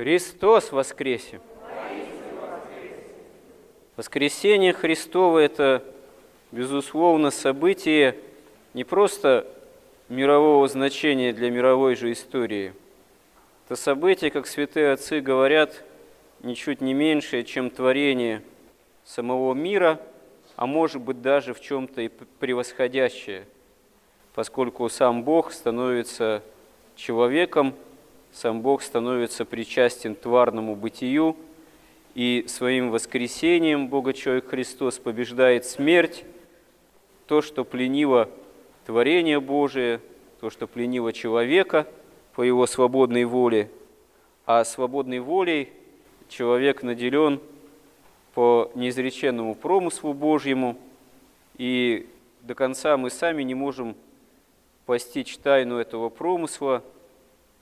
Христос воскресе! Воскресение Христово – это, безусловно, событие не просто мирового значения для мировой же истории. Это событие, как святые отцы говорят, ничуть не меньшее, чем творение самого мира, а может быть даже в чем-то и превосходящее, поскольку сам Бог становится человеком, сам Бог становится причастен тварному бытию, и своим воскресением Бога-человек Христос побеждает смерть, то, что пленило творение Божие, то, что пленило человека по его свободной воле, а свободной волей человек наделен по неизреченному промыслу Божьему, и до конца мы сами не можем постичь тайну этого промысла –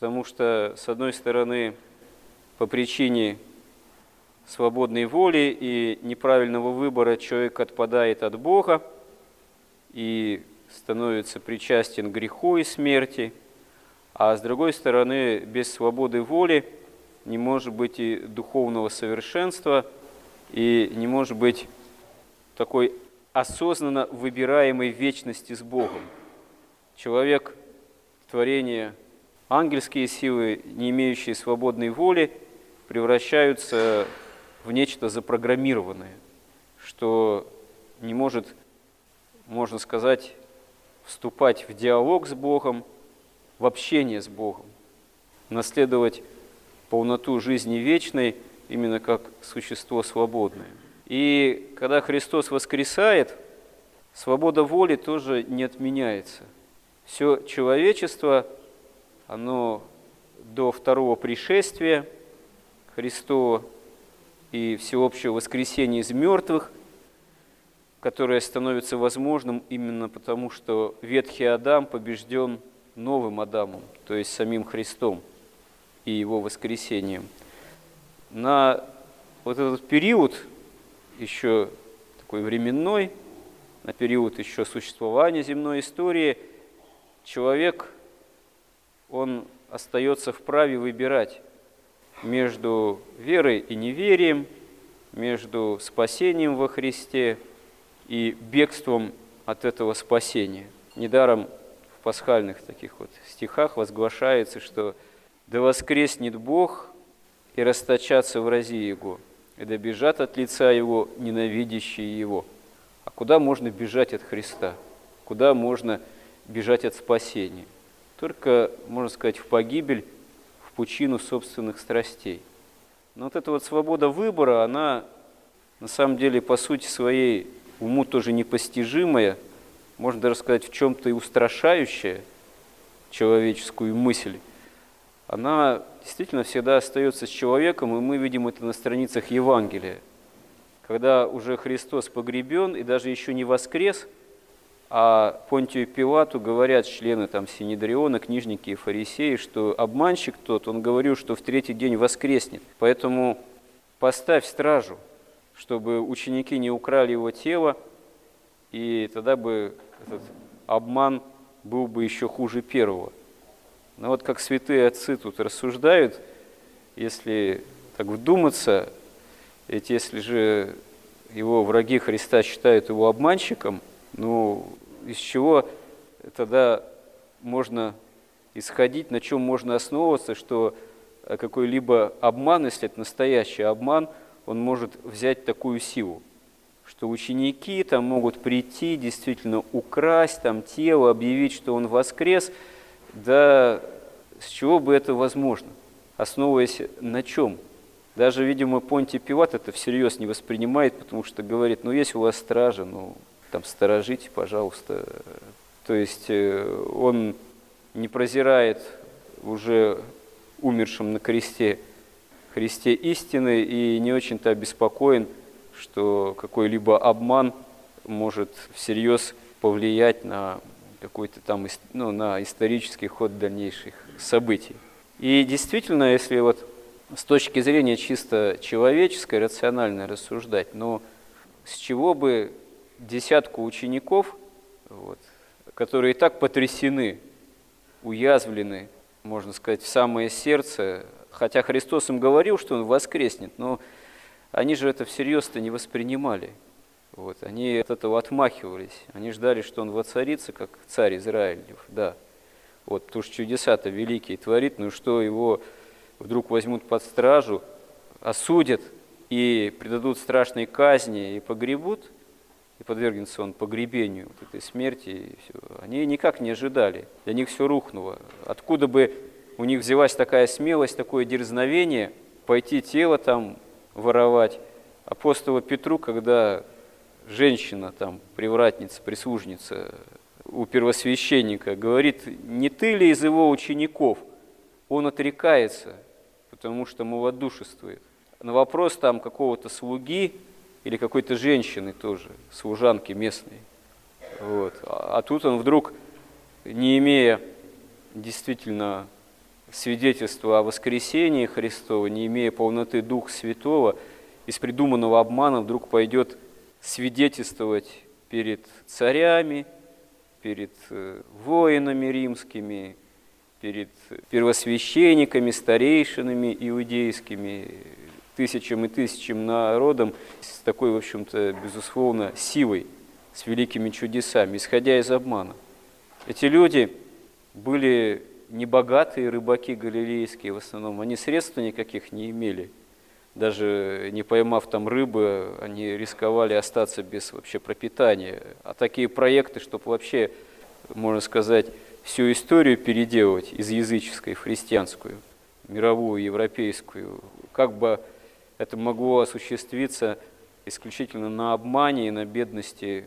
потому что, с одной стороны, по причине свободной воли и неправильного выбора человек отпадает от Бога и становится причастен греху и смерти, а с другой стороны, без свободы воли не может быть и духовного совершенства, и не может быть такой осознанно выбираемой вечности с Богом. Человек – творение – ангельские силы, не имеющие свободной воли, превращаются в нечто запрограммированное, что не может, можно сказать, вступать в диалог с Богом, в общение с Богом, наследовать полноту жизни вечной именно как существо свободное. И когда Христос воскресает, свобода воли тоже не отменяется. Все человечество – оно до второго пришествия Христова и всеобщего воскресения из мертвых, которое становится возможным именно потому, что ветхий Адам побежден новым Адамом, то есть самим Христом и его воскресением. На вот этот период, еще такой временной, на период еще существования земной истории, человек – он остается вправе выбирать между верой и неверием, между спасением во Христе и бегством от этого спасения. Недаром в пасхальных таких вот стихах возглашается, что «Да воскреснет Бог и расточатся врази Его, и да бежат от лица Его ненавидящие Его». А куда можно бежать от Христа? Куда можно бежать от спасения? Только, можно сказать, в погибель, в пучину собственных страстей. Но вот эта вот свобода выбора, она на самом деле по сути своей уму тоже непостижимая, можно даже сказать, в чем-то и устрашающая человеческую мысль. Она действительно всегда остается с человеком, и мы видим это на страницах Евангелия. Когда уже Христос погребен и даже еще не воскрес – а Понтию Пилату говорят члены там Синедриона, книжники и фарисеи, что обманщик тот, он говорил, что в третий день воскреснет. Поэтому поставь стражу, чтобы ученики не украли его тело, и тогда бы этот обман был бы еще хуже первого. Но вот как святые отцы тут рассуждают, если так вдуматься, ведь если же его враги Христа считают его обманщиком – ну, из чего тогда можно исходить, на чем можно основываться, что какой-либо обман, если это настоящий обман, он может взять такую силу, что ученики там могут прийти, действительно украсть там тело, объявить, что он воскрес, да с чего бы это возможно? Основываясь на чем? Даже, видимо, Понтий Пилат это всерьез не воспринимает, потому что говорит, ну есть у вас стража, ну там сторожите, пожалуйста. То есть э, он не прозирает уже умершим на кресте Христе истины и не очень-то обеспокоен, что какой-либо обман может всерьез повлиять на какой-то там ну, на исторический ход дальнейших событий. И действительно, если вот с точки зрения чисто человеческой, рационально рассуждать, но с чего бы десятку учеников, вот, которые и так потрясены, уязвлены, можно сказать, в самое сердце Хотя Христос им говорил, что Он воскреснет, но они же это всерьез-то не воспринимали. Вот, они от этого отмахивались. Они ждали, что Он воцарится, как царь Израилев, да. Вот, потому что чудеса-то великие творит, ну что его вдруг возьмут под стражу, осудят и предадут страшной казни и погребут, и подвергнется он погребению вот этой смерти, и все. они никак не ожидали, для них все рухнуло. Откуда бы у них взялась такая смелость, такое дерзновение пойти тело там воровать. Апостола Петру, когда женщина, там, привратница, прислужница у первосвященника говорит, не ты ли из его учеников? Он отрекается, потому что малодушествует. На вопрос там какого-то слуги или какой-то женщины тоже, служанки местной. Вот. А, а тут он вдруг, не имея действительно свидетельства о воскресении Христова, не имея полноты Духа Святого, из придуманного обмана вдруг пойдет свидетельствовать перед царями, перед э, воинами римскими, перед первосвященниками, старейшинами иудейскими, тысячам и тысячам народом с такой, в общем-то, безусловно, силой, с великими чудесами, исходя из обмана. Эти люди были небогатые рыбаки галилейские в основном, они средств никаких не имели. Даже не поймав там рыбы, они рисковали остаться без вообще пропитания. А такие проекты, чтобы вообще, можно сказать, всю историю переделывать из языческой в христианскую, мировую, европейскую, как бы это могло осуществиться исключительно на обмане и на бедности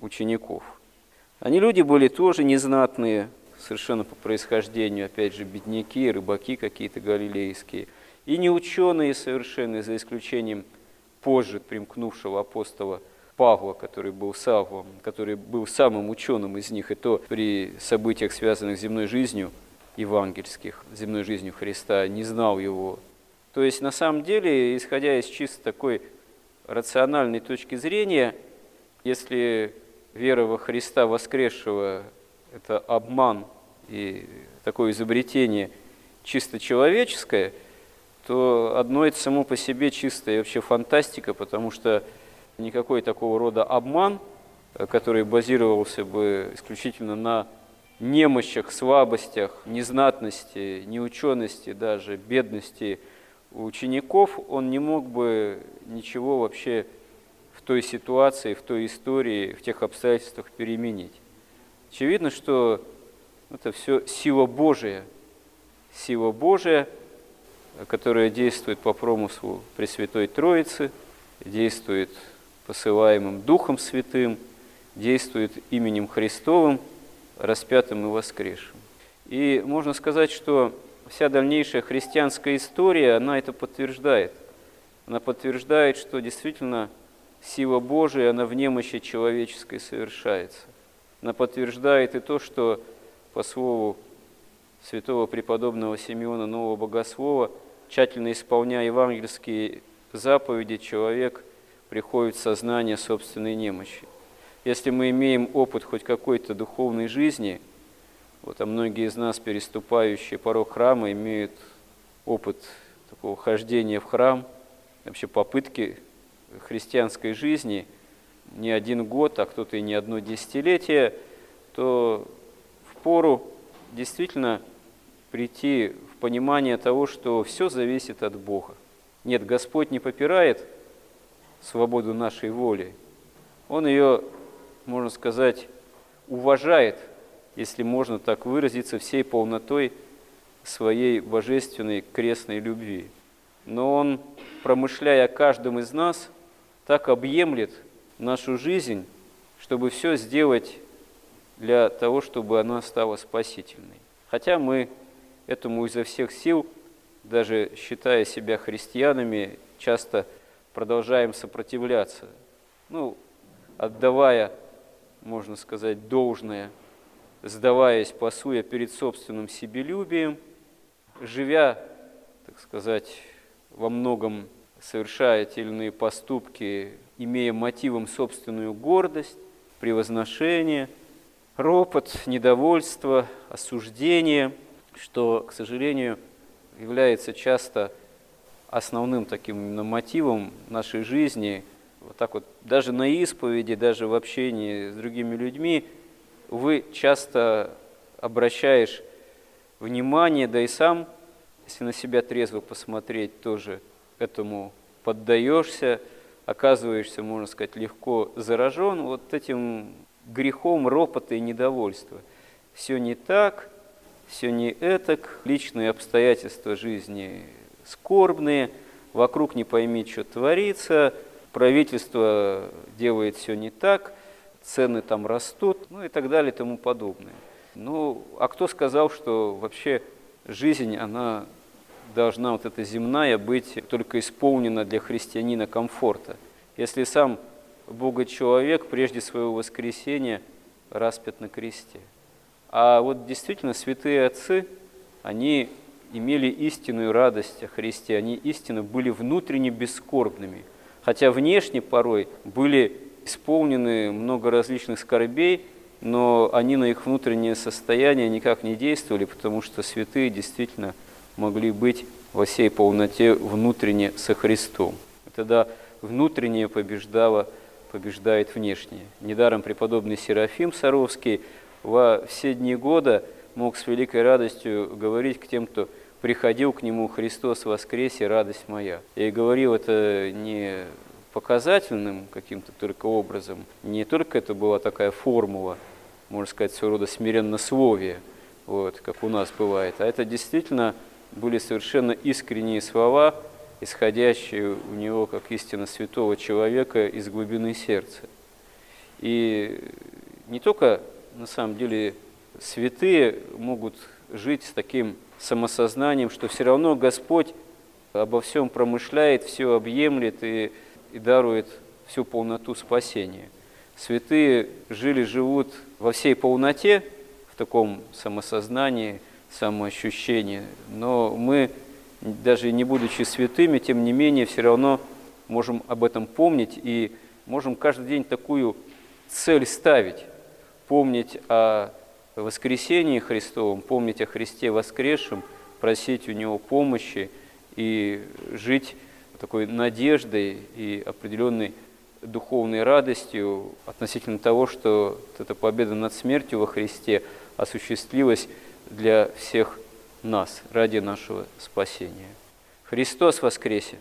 учеников. Они люди были тоже незнатные, совершенно по происхождению, опять же, бедняки, рыбаки какие-то галилейские, и не ученые совершенно, за исключением позже примкнувшего апостола Павла, который был Савлом, который был самым ученым из них, и то при событиях, связанных с земной жизнью, евангельских, земной жизнью Христа, не знал его. То есть, на самом деле, исходя из чисто такой рациональной точки зрения, если вера во Христа воскресшего – это обман и такое изобретение чисто человеческое, то одно это само по себе чистая вообще фантастика, потому что никакой такого рода обман, который базировался бы исключительно на немощах, слабостях, незнатности, неучености даже, бедности учеников, он не мог бы ничего вообще в той ситуации, в той истории, в тех обстоятельствах переменить. Очевидно, что это все сила Божия. Сила Божия, которая действует по промыслу Пресвятой Троицы, действует посылаемым Духом Святым, действует именем Христовым, распятым и воскресшим. И можно сказать, что вся дальнейшая христианская история, она это подтверждает. Она подтверждает, что действительно сила Божия, она в немощи человеческой совершается. Она подтверждает и то, что по слову святого преподобного Симеона Нового Богослова, тщательно исполняя евангельские заповеди, человек приходит в сознание собственной немощи. Если мы имеем опыт хоть какой-то духовной жизни, вот, а многие из нас, переступающие порог храма, имеют опыт такого хождения в храм, вообще попытки христианской жизни не один год, а кто-то и не одно десятилетие, то пору действительно прийти в понимание того, что все зависит от Бога. Нет, Господь не попирает свободу нашей воли. Он ее, можно сказать, уважает, если можно так выразиться, всей полнотой своей божественной крестной любви. Но Он, промышляя о каждом из нас, так объемлет нашу жизнь, чтобы все сделать для того, чтобы она стала спасительной. Хотя мы этому изо всех сил, даже считая себя христианами, часто продолжаем сопротивляться, ну, отдавая, можно сказать, должное, сдаваясь пасуя перед собственным себелюбием, живя, так сказать, во многом совершая те или иные поступки, имея мотивом собственную гордость, превозношение – ропот, недовольство, осуждение, что, к сожалению, является часто основным таким именно мотивом нашей жизни. Вот так вот, даже на исповеди, даже в общении с другими людьми, вы часто обращаешь внимание, да и сам, если на себя трезво посмотреть, тоже этому поддаешься, оказываешься, можно сказать, легко заражен вот этим грехом ропота и недовольства. Все не так, все не этак, личные обстоятельства жизни скорбные, вокруг не пойми, что творится, правительство делает все не так, цены там растут, ну и так далее и тому подобное. Ну, а кто сказал, что вообще жизнь, она должна, вот эта земная, быть только исполнена для христианина комфорта? Если сам Бога-человек прежде своего воскресения распят на кресте. А вот действительно святые отцы, они имели истинную радость о Христе, они истинно были внутренне бескорбными, хотя внешне порой были исполнены много различных скорбей, но они на их внутреннее состояние никак не действовали, потому что святые действительно могли быть во всей полноте внутренне со Христом. Тогда внутреннее побеждало, побеждает внешнее. Недаром преподобный Серафим Саровский во все дни года мог с великой радостью говорить к тем, кто приходил к нему «Христос воскресе, радость моя». И говорил это не показательным каким-то только образом, не только это была такая формула, можно сказать, своего рода смиреннословие, вот, как у нас бывает, а это действительно были совершенно искренние слова, исходящие у него как истинно святого человека из глубины сердца. И не только, на самом деле, святые могут жить с таким самосознанием, что все равно Господь обо всем промышляет, все объемлет и, и дарует всю полноту спасения. Святые жили, живут во всей полноте, в таком самосознании, самоощущении, но мы, даже не будучи святыми, тем не менее, все равно можем об этом помнить и можем каждый день такую цель ставить, помнить о воскресении Христовом, помнить о Христе воскресшем, просить у Него помощи и жить такой надеждой и определенной духовной радостью относительно того, что эта победа над смертью во Христе осуществилась для всех нас ради нашего спасения. Христос воскресе!